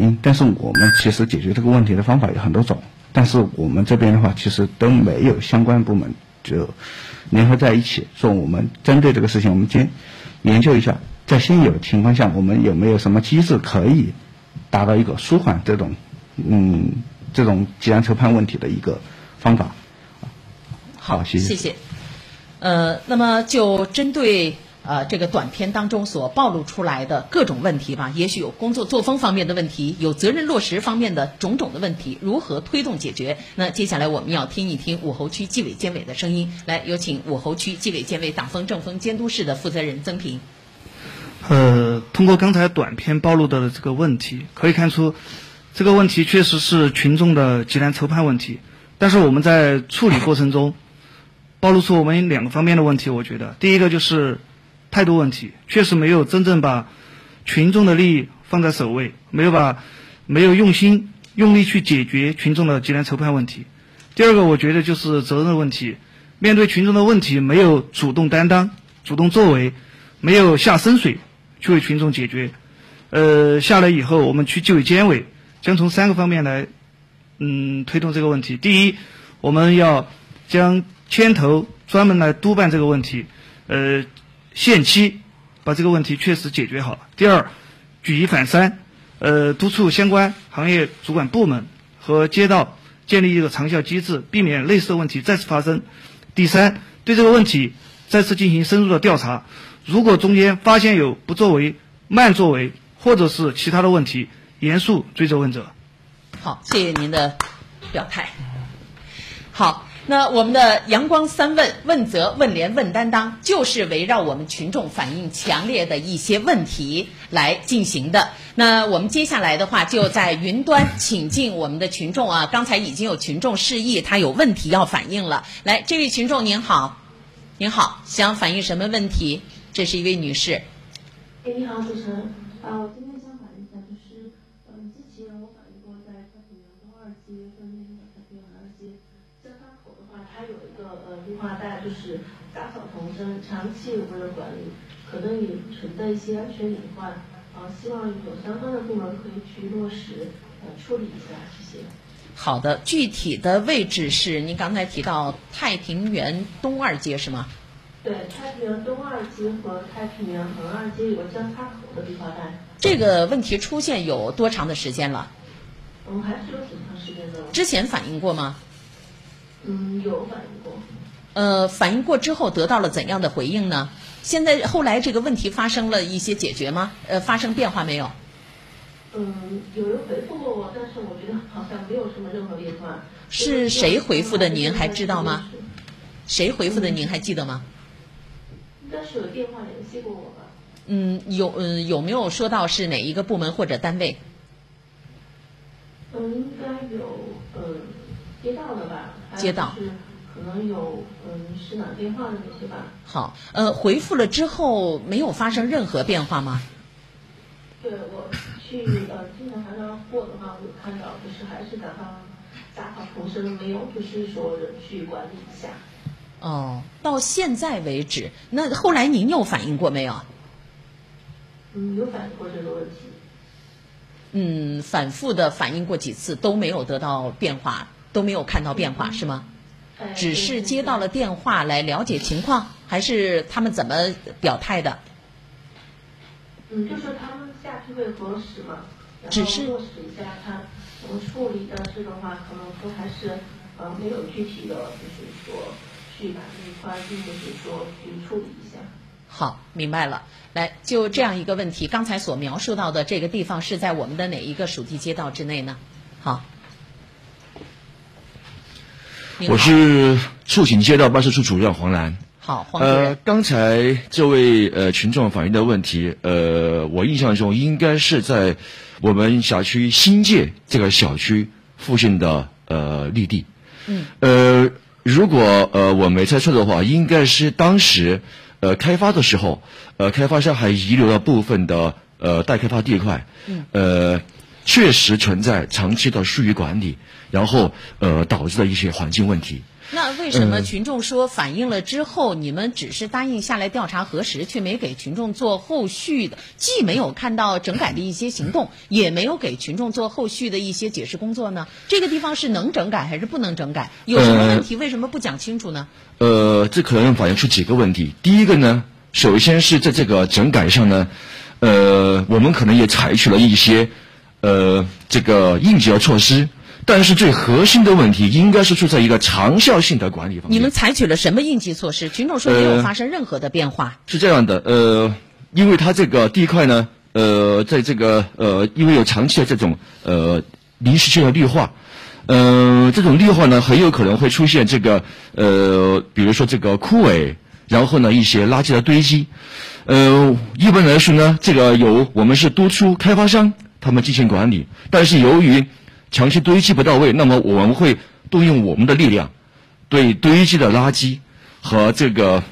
因，但是我们其实解决这个问题的方法有很多种，但是我们这边的话，其实都没有相关部门就联合在一起，说我们针对这个事情，我们先研究一下，在现有情况下，我们有没有什么机制可以达到一个舒缓这种嗯这种急难筹判问题的一个方法。好，谢谢。谢谢。呃，那么就针对。呃，这个短片当中所暴露出来的各种问题吧，也许有工作作风方面的问题，有责任落实方面的种种的问题，如何推动解决？那接下来我们要听一听武侯区纪委监委的声音，来有请武侯区纪委监委党风政风监督室的负责人曾平。呃，通过刚才短片暴露的这个问题，可以看出，这个问题确实是群众的急难筹判问题，但是我们在处理过程中，暴露出我们两个方面的问题，我觉得第一个就是。态度问题确实没有真正把群众的利益放在首位，没有把没有用心用力去解决群众的急难筹判问题。第二个，我觉得就是责任问题，面对群众的问题没有主动担当、主动作为，没有下深水去为群众解决。呃，下来以后，我们区纪委监委将从三个方面来嗯推动这个问题。第一，我们要将牵头专门来督办这个问题，呃。限期把这个问题确实解决好。第二，举一反三，呃，督促相关行业主管部门和街道建立一个长效机制，避免类似问题再次发生。第三，对这个问题再次进行深入的调查，如果中间发现有不作为、慢作为或者是其他的问题，严肃追责问责。好，谢谢您的表态。好。那我们的阳光三问问责问廉问担当，就是围绕我们群众反映强烈的一些问题来进行的。那我们接下来的话，就在云端请进我们的群众啊。刚才已经有群众示意，他有问题要反映了。来，这位群众您好，您好，想反映什么问题？这是一位女士。哎，你好，主持人啊，我今天想反映一下，就是嗯，之前我反映过在太平洋东二街跟那个太平洋二街。它有一个呃绿化带，就是杂草丛生，长期无人管理，可能也存在一些安全隐患，呃，希望有相关的部门可以去落实呃处理一下，谢谢。好的，具体的位置是您刚才提到太平园东二街是吗？对，太平园东二街和太平园横二街有个交叉口的绿化带。这个问题出现有多长的时间了？我们，还是有挺长时间的。之前反映过吗？嗯，有反映过。呃，反映过之后得到了怎样的回应呢？现在后来这个问题发生了一些解决吗？呃，发生变化没有？嗯，有人回复过我，但是我觉得好像没有什么任何变化。是谁回复的？您还知道吗？谁回复的？您还记得吗？应该是有电话联系过我吧。嗯，有嗯有没有说到是哪一个部门或者单位？嗯，应该有嗯。接到了吧，街道是可能有嗯市长电话的那些吧。好，呃，回复了之后没有发生任何变化吗？对我去呃经常查查货的话，我有看到就是还是杂草杂草丛生，没有就是说人去管理一下。哦，到现在为止，那后来您有反映过没有？嗯，有反映过这个问题。嗯，反复的反映过几次都没有得到变化。都没有看到变化是吗？只是接到了电话来了解情况，还是他们怎么表态的？嗯，就是他们下去会核实嘛，只是落实一下他怎么处理，但是的话可能都还是呃没有具体的，就是说去把这一块并不是说去处理一下。好，明白了。来，就这样一个问题，刚才所描述到的这个地方是在我们的哪一个属地街道之内呢？好。我是促请街道办事处主任黄兰。好，黄。呃，刚才这位呃群众反映的问题，呃，我印象中应该是在我们辖区新界这个小区附近的呃绿地。嗯。呃，如果呃我没猜错的话，应该是当时呃开发的时候，呃开发商还遗留了部分的呃待开发地块。嗯。呃。确实存在长期的疏于管理，然后呃导致的一些环境问题。那为什么群众说反映了之后，你们只是答应下来调查核实，却没给群众做后续的，既没有看到整改的一些行动，也没有给群众做后续的一些解释工作呢？这个地方是能整改还是不能整改？有什么问题为什么不讲清楚呢？呃，这可能反映出几个问题。第一个呢，首先是在这个整改上呢，呃，我们可能也采取了一些呃这个应急的措施。但是最核心的问题应该是出在一个长效性的管理方面。你们采取了什么应急措施？群众说没有发生任何的变化。是这样的，呃，因为它这个地块呢，呃，在这个呃，因为有长期的这种呃临时性的绿化，呃，这种绿化呢，很有可能会出现这个呃，比如说这个枯萎，然后呢一些垃圾的堆积。呃，一般来说呢，这个有我们是督促开发商他们进行管理，但是由于长期堆积不到位，那么我们会动用我们的力量，对堆积的垃圾和这个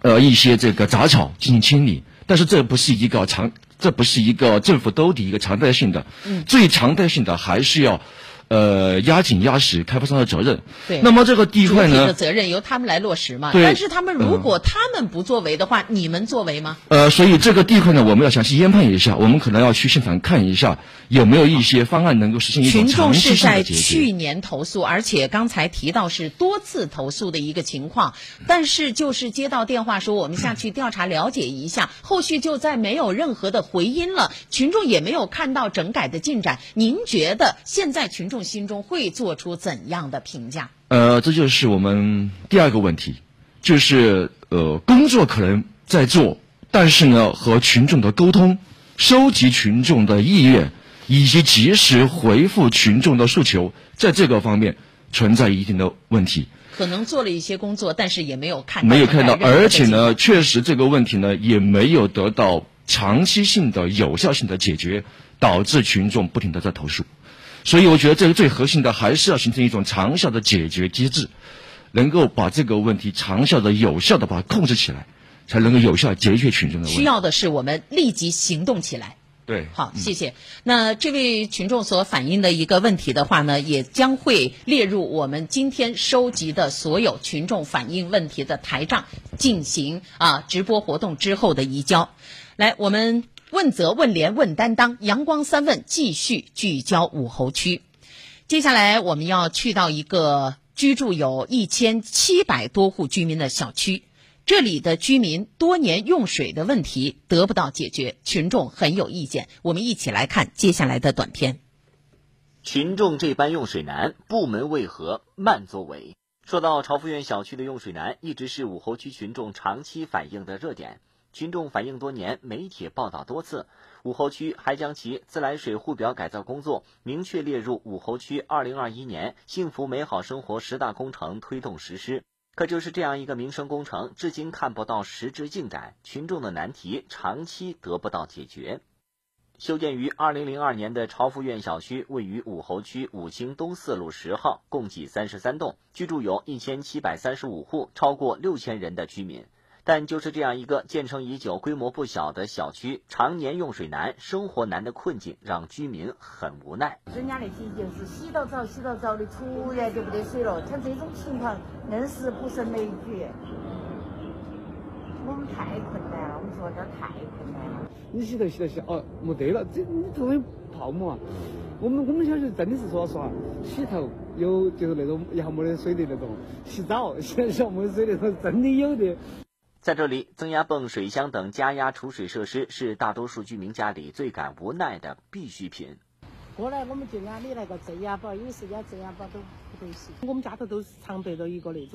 呃一些这个杂草进行清理。但是这不是一个常，这不是一个政府兜底一个常态性的。嗯。最常态性的还是要。呃，压紧压实开发商的责任。对。那么这个地块呢？的责任由他们来落实嘛。对。但是他们如果他们不作为的话，你们作为吗？呃，所以这个地块呢，我们要详细研判一下。我们可能要去现场看一下，有没有一些方案能够实现。群众是在去年投诉，而且刚才提到是多次投诉的一个情况。但是就是接到电话说我们下去调查了解一下，后续就再没有任何的回音了。群众也没有看到整改的进展。您觉得现在群众心中会？做出怎样的评价？呃，这就是我们第二个问题，就是呃，工作可能在做，但是呢，和群众的沟通、收集群众的意愿以及及时回复群众的诉求，在这个方面存在一定的问题。可能做了一些工作，但是也没有看到没有看到，而且呢，确实这个问题呢，也没有得到长期性的有效性的解决，导致群众不停的在投诉。所以我觉得这个最核心的还是要形成一种长效的解决机制，能够把这个问题长效的、有效的把它控制起来，才能够有效解决群众的问题。需要的是我们立即行动起来。对，好，谢谢。那这位群众所反映的一个问题的话呢，也将会列入我们今天收集的所有群众反映问题的台账，进行啊直播活动之后的移交。来，我们。问责、问廉、问担当，阳光三问继续聚焦武侯区。接下来我们要去到一个居住有一千七百多户居民的小区，这里的居民多年用水的问题得不到解决，群众很有意见。我们一起来看接下来的短片。群众这般用水难，部门为何慢作为？说到朝福苑小区的用水难，一直是武侯区群众长期反映的热点。群众反映多年，媒体报道多次，武侯区还将其自来水户表改造工作明确列入武侯区2021年幸福美好生活十大工程推动实施。可就是这样一个民生工程，至今看不到实质进展，群众的难题长期得不到解决。修建于2002年的朝福苑小区位于武侯区武清东四路十号，共计三十三栋，居住有一千七百三十五户，超过六千人的居民。但就是这样一个建成已久、规模不小的小区，常年用水难、生活难的困境，让居民很无奈。人家那些就是洗到澡、洗到澡的，突然就不得水了。像这种情况，硬是不胜枚举。我们太困难了，我们说这儿太困难了。你洗头洗头洗哦，没得了，这你这种泡沫啊！我们我们小区真的是说实话，洗头有就是那种一下没得水的那种，洗澡现在没得水那种，真的有的。在这里，增压泵、水箱等加压储水设施是大多数居民家里最感无奈的必需品。过来我们就安的那个增压宝，有时间增压宝都不得行。我们家头都是常备了一个那种。